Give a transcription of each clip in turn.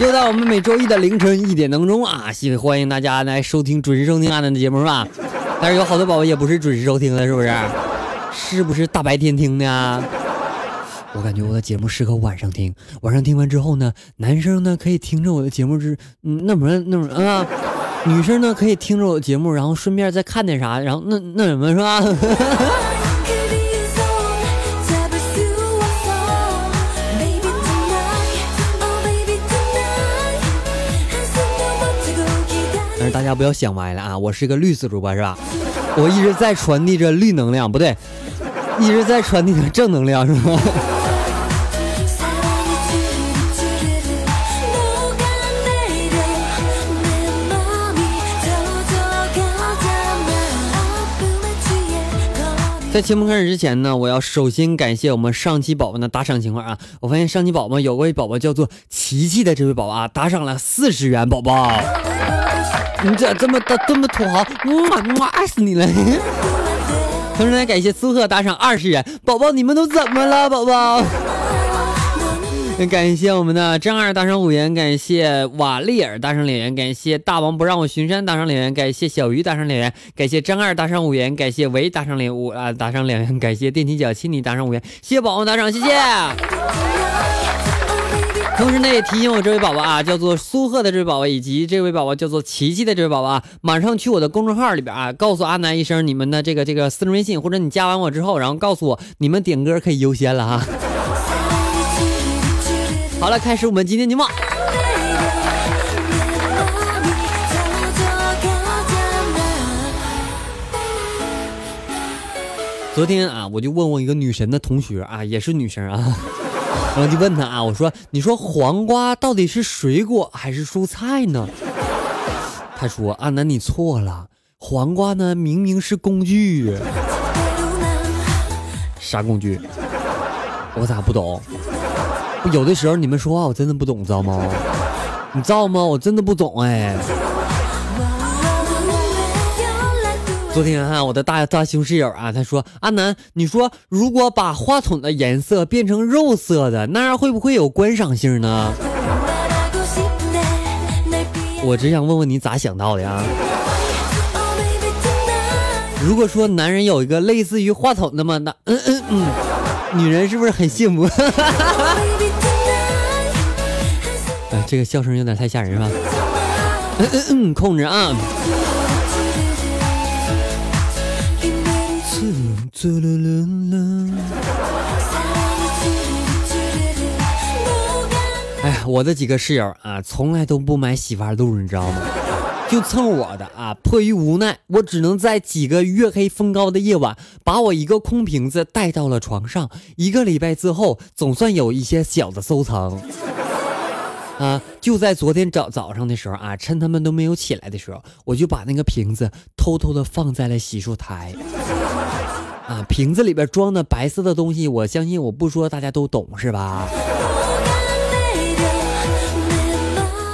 又到我们每周一的凌晨一点当中啊，希欢迎大家来收听准时收听阿南的节目是吧？但是有好多宝宝也不是准时收听的，是不是？是不是大白天听的？啊我感觉我的节目适合晚上听，晚上听完之后呢，男生呢可以听着我的节目是嗯那什么那什么啊。女生呢可以听着我的节目，然后顺便再看点啥，然后那那什么是吧？大家不要想歪了啊！我是一个绿色主播是吧？我一直在传递着绿能量，不对，一直在传递着正能量是吗？在节目开始之前呢，我要首先感谢我们上期宝宝的打赏情况啊！我发现上期宝宝有位宝宝叫做琪琪的这位宝宝啊，打赏了四十元，宝宝，你咋这么的这么土豪，我爱死你了！同时呢，感谢苏赫打赏二十元，宝宝你们都怎么了，宝宝？感谢我们的张二打赏五元，感谢瓦利尔打赏两元，感谢大王不让我巡山打赏两元，感谢小鱼打赏两元，感谢张二打赏五元，感谢维打赏两五啊打赏两元，感谢电梯脚亲你打赏五元，谢谢宝宝打赏，谢谢。同时呢，也提醒我这位宝宝啊，叫做苏贺的这位宝宝，以及这位宝宝叫做琪琪的这位宝宝啊，马上去我的公众号里边啊，告诉阿南一声你们的这个这个私人微信，或者你加完我之后，然后告诉我你们点歌可以优先了哈。好了，开始我们今天节目。昨天啊，我就问我一个女神的同学啊，也是女生啊，然后就问他啊，我说：“你说黄瓜到底是水果还是蔬菜呢？”他说：“阿南，你错了，黄瓜呢明明是工具。”啥工具？我咋不懂？有的时候你们说话我真的不懂，知道吗？你知道吗？我真的不懂哎。昨天啊，我的大大胸室友啊，他说：“阿南，你说如果把话筒的颜色变成肉色的，那样会不会有观赏性呢？”我只想问问你咋想到的呀？如果说男人有一个类似于话筒的么那嗯嗯嗯，女人是不是很幸福？哎，这个笑声有点太吓人了？嗯嗯嗯，控制啊！哎呀，我的几个室友啊，从来都不买洗发露，你知道吗？就蹭我的啊！迫于无奈，我只能在几个月黑风高的夜晚，把我一个空瓶子带到了床上。一个礼拜之后，总算有一些小的收藏。啊！就在昨天早早上的时候啊，趁他们都没有起来的时候，我就把那个瓶子偷偷的放在了洗漱台。啊，瓶子里边装的白色的东西，我相信我不说大家都懂是吧？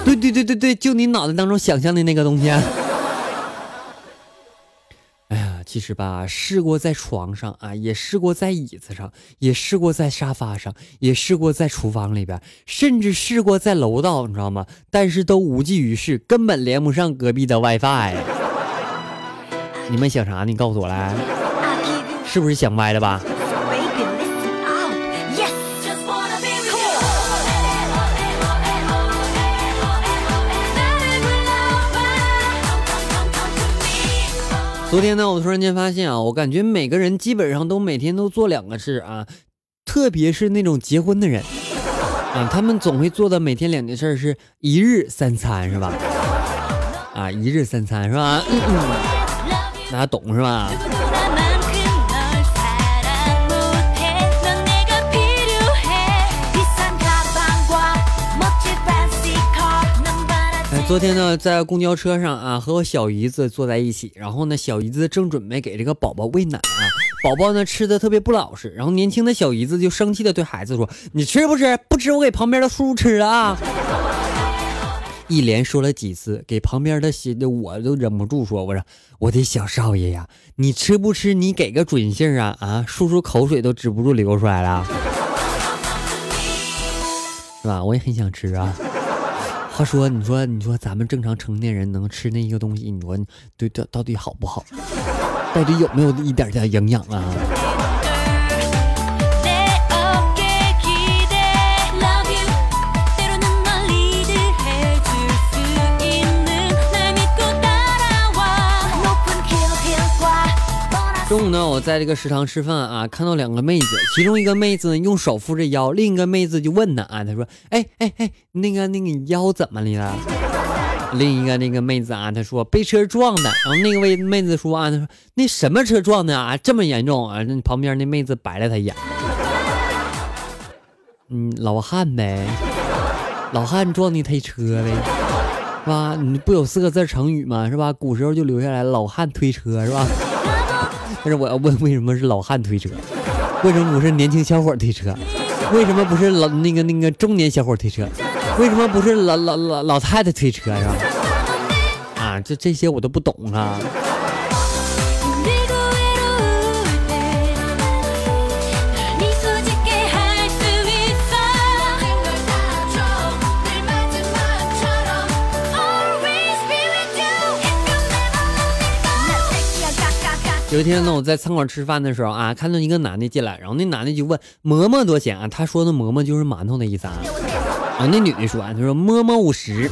对对对对对，就你脑袋当中想象的那个东西。哎呀其实吧，试过在床上啊，也试过在椅子上，也试过在沙发上，也试过在厨房里边，甚至试过在楼道，你知道吗？但是都无济于事，根本连不上隔壁的 WiFi。你们想啥？你告诉我来，是不是想歪了吧？昨天呢，我突然间发现啊，我感觉每个人基本上都每天都做两个事啊，特别是那种结婚的人啊，他们总会做的每天两件事是一日三餐是吧？啊，一日三餐是吧？大家懂是吧？昨天呢，在公交车上啊，和我小姨子坐在一起，然后呢，小姨子正准备给这个宝宝喂奶啊，宝宝呢吃的特别不老实，然后年轻的小姨子就生气的对孩子说：“你吃不吃？不吃我给旁边的叔叔吃了啊！”一连说了几次，给旁边的媳的我都忍不住说：“我说我的小少爷呀，你吃不吃？你给个准信啊啊！叔叔口水都止不住流出来了，是吧？我也很想吃啊。他说，你说你说咱们正常成年人能吃那一个东西，你说对到到底好不好？到底有没有一点点营养啊？”中午呢，我在这个食堂吃饭啊，看到两个妹子，其中一个妹子用手扶着腰，另一个妹子就问她啊，她说：“哎哎哎，那个那个腰怎么了？”另一个那个妹子啊，她说被车撞的。然后那个妹妹子说啊，她说那什么车撞的啊，这么严重啊？那旁边那妹子白了她一眼，嗯，老汉呗，老汉撞的推车呗，是吧？你不有四个字成语吗？是吧？古时候就留下来老汉推车，是吧？但是我要问，为什么是老汉推车？为什么不是年轻小伙推车？为什么不是老那个那个中年小伙推车？为什么不是老老老老太太推车是吧？啊，这这些我都不懂啊。有一天呢，我在餐馆吃饭的时候啊，看到一个男的进来，然后那男的就问馍馍多少钱啊？他说的馍馍就是馒头的意思啊。然后那女的说，他说馍馍五十。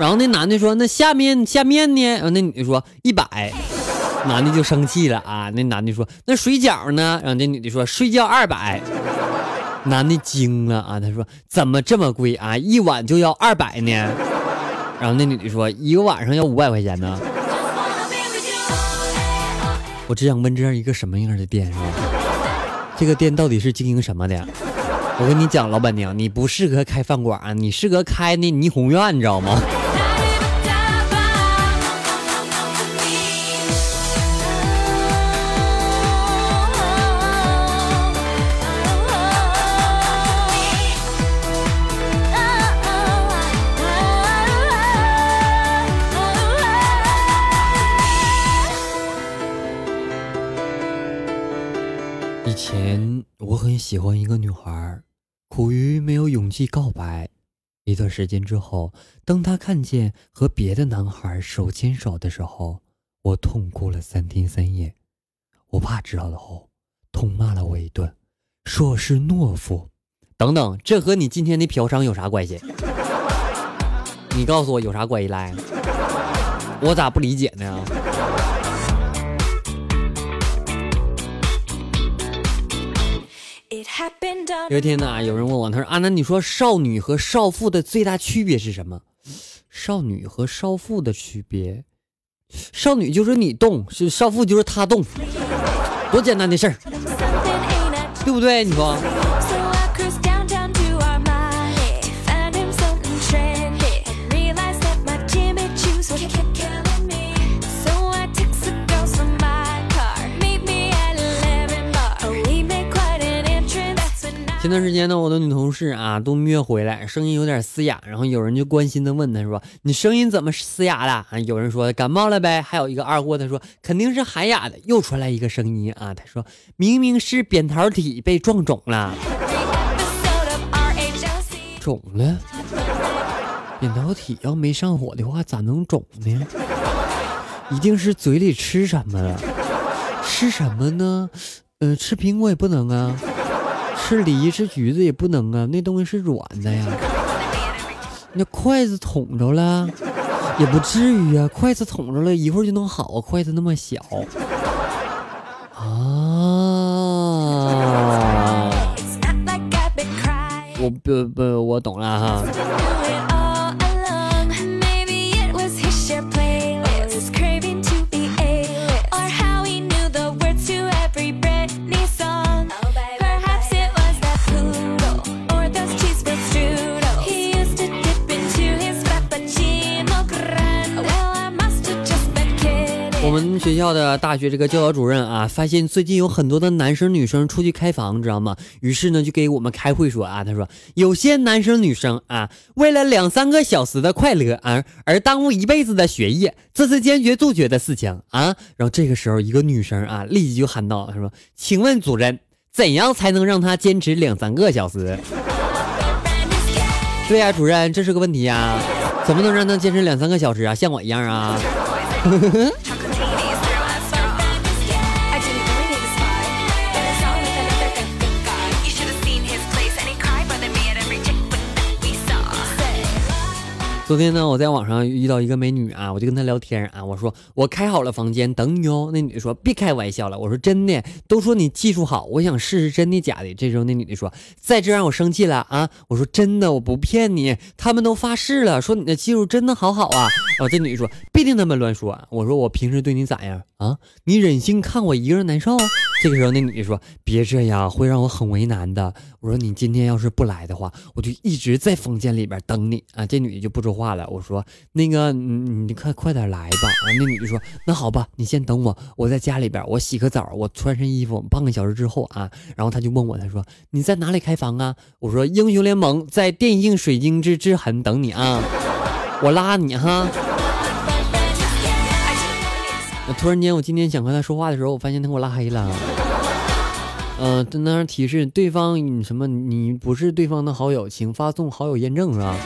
然后那男的说，那下面下面呢？然后那女的说一百。男的就生气了啊。那男的说，那水饺呢？然后那女的说睡觉二百。男的惊了啊，他说怎么这么贵啊？一碗就要二百呢？然后那女的说，一个晚上要五百块钱呢。我只想问这样一个什么样的店是吧？这个店到底是经营什么的？我跟你讲，老板娘，你不适合开饭馆，你适合开那霓虹院，你知道吗？喜欢一个女孩，苦于没有勇气告白。一段时间之后，当她看见和别的男孩手牵手的时候，我痛哭了三天三夜。我爸知道了后，痛骂了我一顿，说我是懦夫。等等，这和你今天的嫖娼有啥关系？你告诉我有啥关系来？我咋不理解呢？有一天呢，有人问我，他说：“啊，那你说少女和少妇的最大区别是什么？少女和少妇的区别，少女就是你动，是少妇就是她动，多简单的事儿，对不对？你说。”前段时间呢，我的女同事啊都蜜月回来，声音有点嘶哑，然后有人就关心的问她说：“你声音怎么嘶哑了？”啊，有人说感冒了呗，还有一个二货他说肯定是喊哑的。又传来一个声音啊，他说明明是扁桃体被撞肿了，肿了？扁桃体要没上火的话咋能肿呢？一定是嘴里吃什么了？吃什么呢？呃，吃苹果也不能啊。吃梨吃橘子也不能啊，那东西是软的呀。那筷子捅着了，也不至于啊。筷子捅着了一会儿就能好啊，筷子那么小。啊，我不不，我懂了哈。我们学校的大学这个教导主任啊，发现最近有很多的男生女生出去开房，知道吗？于是呢，就给我们开会说啊，他说有些男生女生啊，为了两三个小时的快乐啊，而耽误一辈子的学业，这是坚决杜绝的事情啊。然后这个时候，一个女生啊，立即就喊道：“他说，请问主任，怎样才能让他坚持两三个小时？”对呀，主任，这是个问题呀，怎么能让他坚持两三个小时啊？像我一样啊？呵呵呵昨天呢，我在网上遇到一个美女啊，我就跟她聊天啊，我说我开好了房间等你哦。那女的说别开玩笑了，我说真的，都说你技术好，我想试试真的假的。这时候那女的说再这让我生气了啊，我说真的，我不骗你，他们都发誓了，说你的技术真的好好啊。然后，这女的说别听他们乱说，我说我平时对你咋样啊？你忍心看我一个人难受？这个时候那女的说别这样，会让我很为难的。我说你今天要是不来的话，我就一直在房间里边等你啊。这女的就不说话了。我说那个，你你快快点来吧。啊，那女的说那好吧，你先等我，我在家里边，我洗个澡，我穿身衣服，半个小时之后啊。然后他就问我，他说你在哪里开房啊？我说英雄联盟在电竞水晶之之痕等你啊，我拉你哈。突然间，我今天想和他说话的时候，我发现他给我拉黑了。嗯，在那提示对方你什么？你不是对方的好友，请发送好友验证，是吧？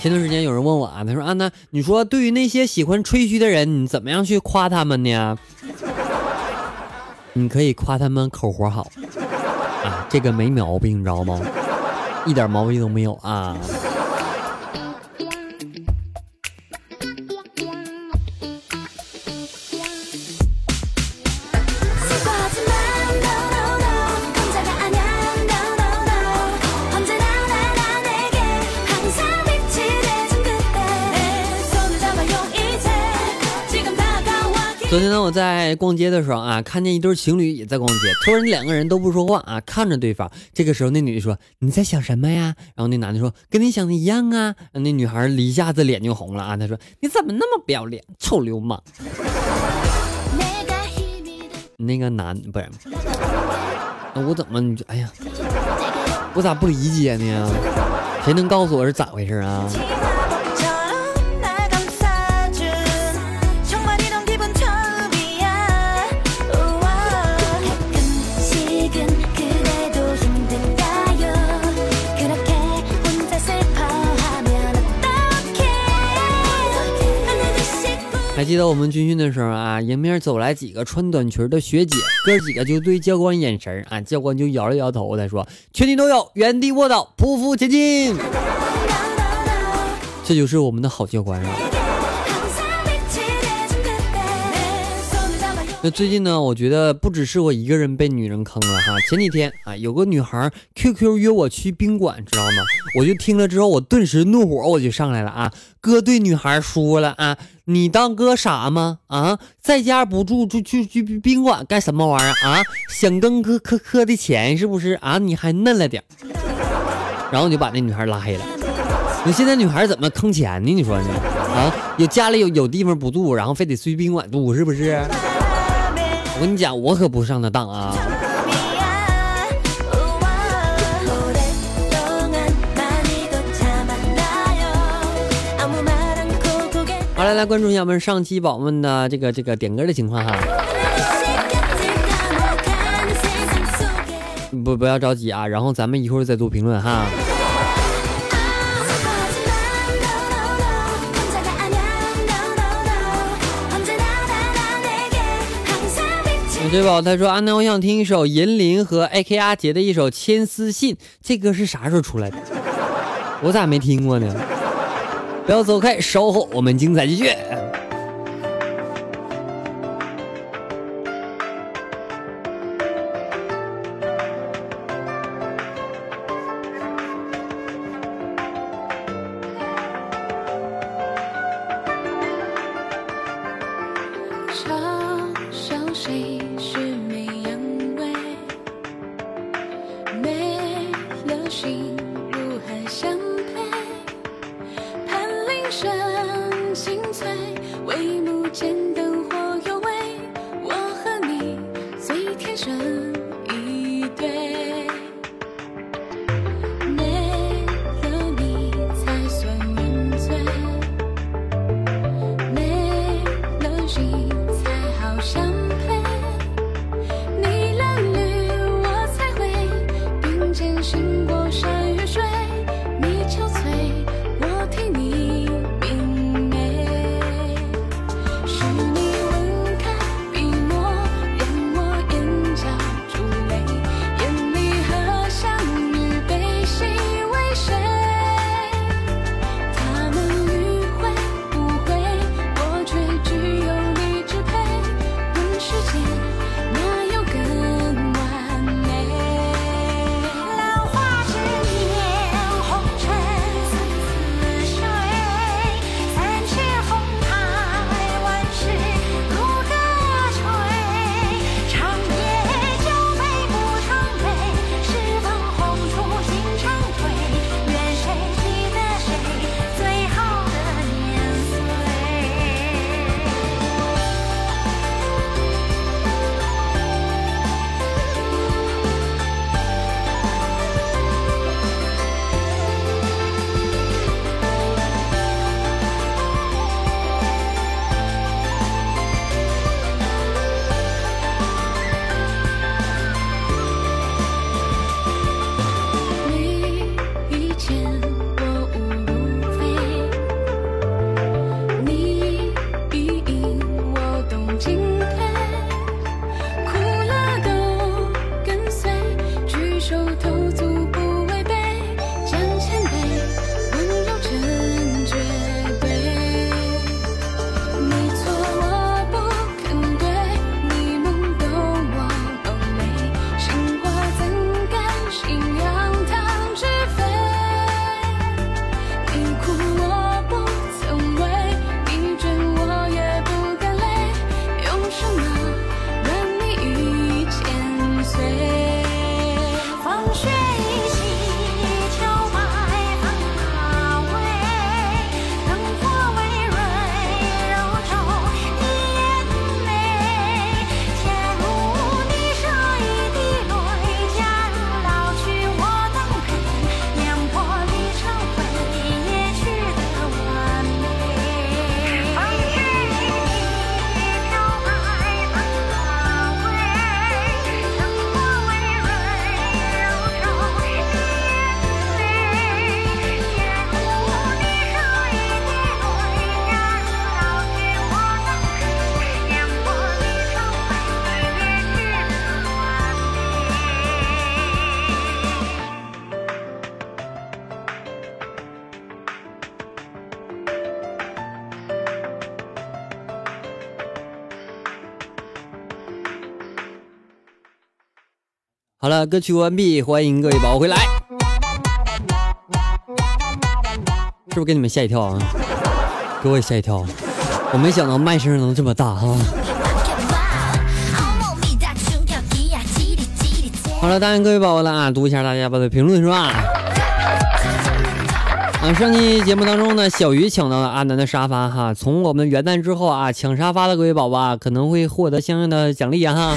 前段时间有人问我啊，他说啊，那，你说对于那些喜欢吹嘘的人，你怎么样去夸他们呢？你可以夸他们口活好啊，这个没毛病，你知道吗？一点毛病都没有啊。昨天呢，我在逛街的时候啊，看见一对情侣也在逛街。突然，两个人都不说话啊，看着对方。这个时候，那女的说：“你在想什么呀？”然后那男的说：“跟你想的一样啊。”那女孩一下子脸就红了啊，她说：“你怎么那么不要脸，臭流氓！”那个男不是，那我怎么你哎呀，我咋不理解呢？谁能告诉我是咋回事啊？还记得我们军训的时候啊，迎面走来几个穿短裙的学姐，哥几个就对教官眼神啊，教官就摇了摇头，他说：“全体都有原地卧倒，匍匐前进。”这就是我们的好教官啊。那最近呢，我觉得不只是我一个人被女人坑了哈。前几天啊，有个女孩 QQ 约我去宾馆，知道吗？我就听了之后，我顿时怒火我就上来了啊！哥对女孩说了啊，你当哥傻吗？啊，在家不住，就去去宾馆干什么玩意儿啊？想跟哥磕磕的钱是不是啊？你还嫩了点然后就把那女孩拉黑了。你现在女孩怎么坑钱呢？你说呢？啊，有家里有有地方不住，然后非得去宾馆住，是不是？我跟你讲，我可不上那当啊！来来关注一下我们上期宝宝们的这个这个点歌的情况哈。不不要着急啊，然后咱们一会儿再做评论哈。对宝？他说：“安娜，我想听一首银铃和 AK 阿杰的一首《牵丝信》，这歌是啥时候出来的？我咋没听过呢？不要走开，稍后我们精彩继续。”好了，歌曲完毕，欢迎各位宝宝回来。是不是给你们吓一跳啊？给我也吓一跳，我没想到麦声能这么大哈。好了，答应各位宝宝了啊，读一下大家的评论是吧？啊，上期节目当中呢，小鱼抢到了阿南的沙发哈。从我们元旦之后啊，抢沙发的各位宝宝啊，可能会获得相应的奖励啊。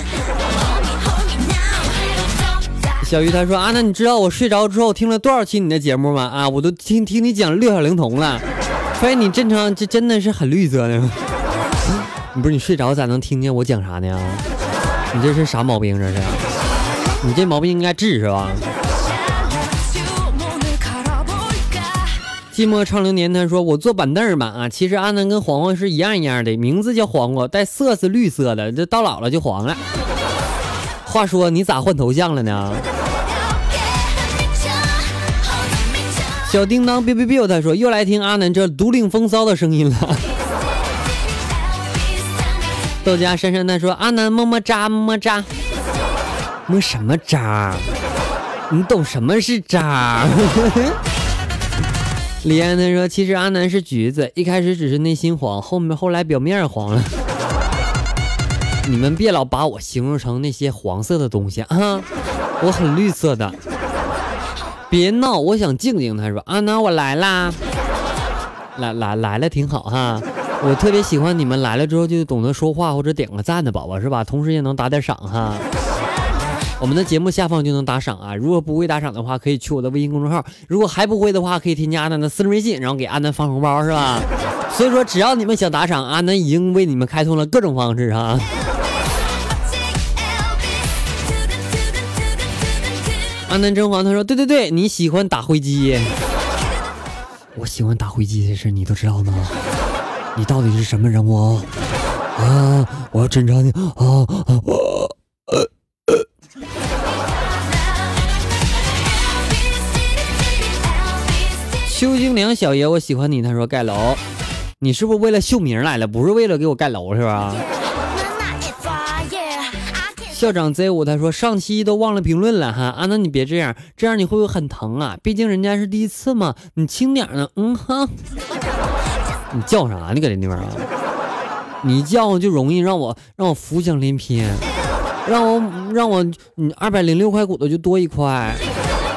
小鱼他说啊，那你知道我睡着之后听了多少期你的节目吗？啊，我都听听你讲六小龄童了，发现你正常，这真的是很绿色的。你不是你睡着咋能听见我讲啥呢？你这是啥毛病？这是？你这毛病应该治是吧？寂寞长流年他说我坐板凳吧啊，其实阿南跟黄瓜是一样一样的，名字叫黄瓜，带色是绿色的，这到老了就黄了。话说你咋换头像了呢？小叮当 biu biu biu，他说又来听阿南这独领风骚的声音了。豆家珊珊他说阿南么么喳么么喳，么什么渣？你懂什么是喳？李安他说其实阿南是橘子，一开始只是内心黄，后面后来表面黄了。你们别老把我形容成那些黄色的东西啊，我很绿色的。别闹，我想静静。他说：“啊，那我来啦，来来来了，挺好哈。我特别喜欢你们来了之后就懂得说话或者点个赞的宝宝是吧？同时也能打点赏哈。我们的节目下方就能打赏啊。如果不会打赏的话，可以去我的微信公众号；如果还不会的话，可以添加阿南的私人微信，然后给阿南发红包，是吧？所以说，只要你们想打赏，阿南已经为你们开通了各种方式哈。阿南甄嬛他说：“对对对，你喜欢打灰机，我喜欢打灰机的事你都知道吗？你到底是什么人物啊？我要侦查你啊！我呃邱金良小爷，我喜欢你。他说盖楼，你是不是为了秀名来了？不是为了给我盖楼是吧？校长 Z 五他说上期都忘了评论了哈啊，那你别这样，这样你会不会很疼啊？毕竟人家是第一次嘛，你轻点呢。嗯哈，你叫啥呢？搁这地方啊？你叫就容易让我让我浮想联翩，让我让我你二百零六块骨头就多一块。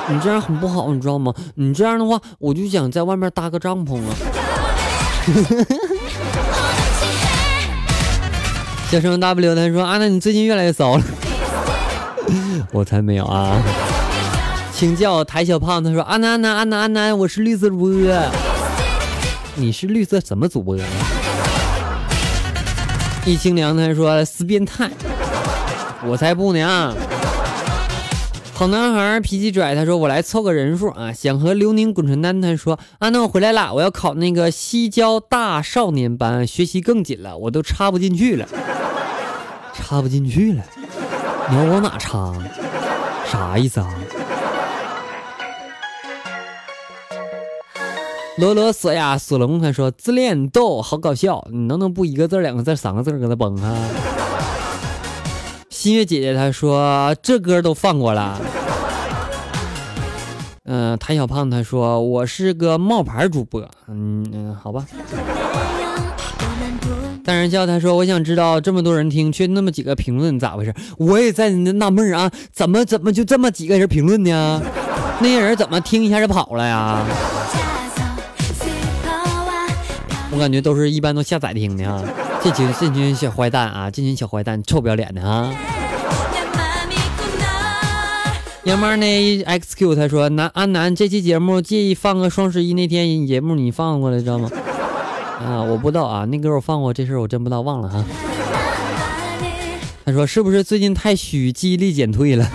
你这样很不好，你知道吗？你这样的话，我就想在外面搭个帐篷啊。叫声 W 他说：“阿南，你最近越来越骚了。”我才没有啊！请叫抬小胖。他说：“阿南，阿南，阿南，阿南，我是绿色主播。你是绿色什么主播？”易清凉他说：“死变态，我才不呢。”好男孩脾气拽，他说：“我来凑个人数啊，想和刘宁滚床单。”他说：“啊，那我回来了，我要考那个西郊大少年班，学习更紧了，我都插不进去了，插不进去了，你要往哪插？啥意思啊？”罗罗索呀索隆他说：“自恋逗，好搞笑，你能不能不一个字、两个字、三个字搁那蹦啊？”新月姐姐她说这歌都放过了。嗯，谭小胖他说我是个冒牌主播。嗯嗯，好吧。大人叫他说我想知道这么多人听却那么几个评论咋回事？我也在纳闷啊，怎么怎么就这么几个人评论呢？那些人怎么听一下就跑了呀？我感觉都是一般都下载听的啊。这群这群小坏蛋啊，这群小坏蛋臭不要脸的啊！杨妈呢？XQ 他说南安南这期节目介意放个双十一那天节目你放过来知道吗？啊，我不知道啊，那歌我放过这事我真不知道忘了哈。他说是不是最近太虚，记忆力减退了？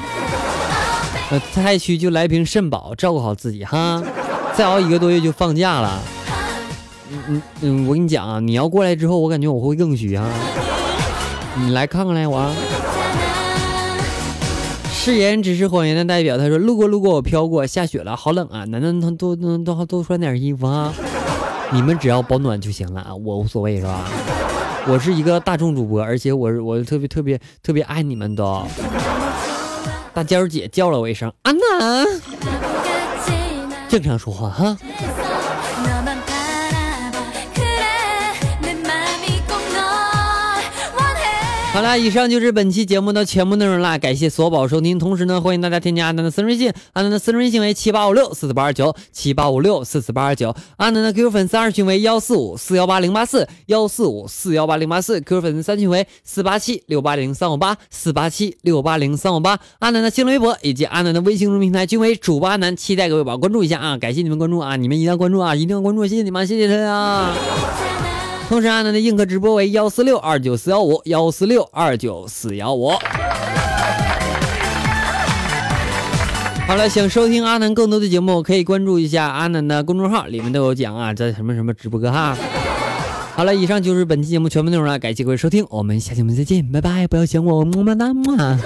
呃，太虚就来瓶肾宝，照顾好自己哈。再熬一个多月就放假了。嗯嗯嗯，我跟你讲啊，你要过来之后，我感觉我会更虚啊。你来看看来我。誓言只是谎言的代表，他说路过路过我飘过，下雪了，好冷啊！男的多多多多穿点衣服啊。你们只要保暖就行了啊，我无所谓是吧？我是一个大众主播，而且我我特别特别特别爱你们的。大娇姐叫了我一声安娜，正常说话哈。好了，以上就是本期节目的全部内容啦，感谢所有宝收听，同时呢，欢迎大家添加阿南的私人微信，阿南的私人微信为七八五六四四八二九七八五六四四八二九，阿南的 QQ 粉丝二群为幺四五四幺八零八四幺四五四幺八零八四，QQ 粉丝三群为四八七六八零三五八四八七六八零三五八，阿南的新浪微博以及阿南的微信公众平台均为主播阿南，期待各位宝关注一下啊，感谢你们关注啊，你们一定要关注啊，一定要关注，谢谢你们，谢谢大家。同时，阿南的硬核直播为幺四六二九四幺五幺四六二九四幺五。好了，想收听阿南更多的节目，可以关注一下阿南的公众号，里面都有讲啊，在什么什么直播哈。好了，以上就是本期节目全部内容了，感谢各位收听，我们下期节目再见，拜拜，不要想我，么么哒么。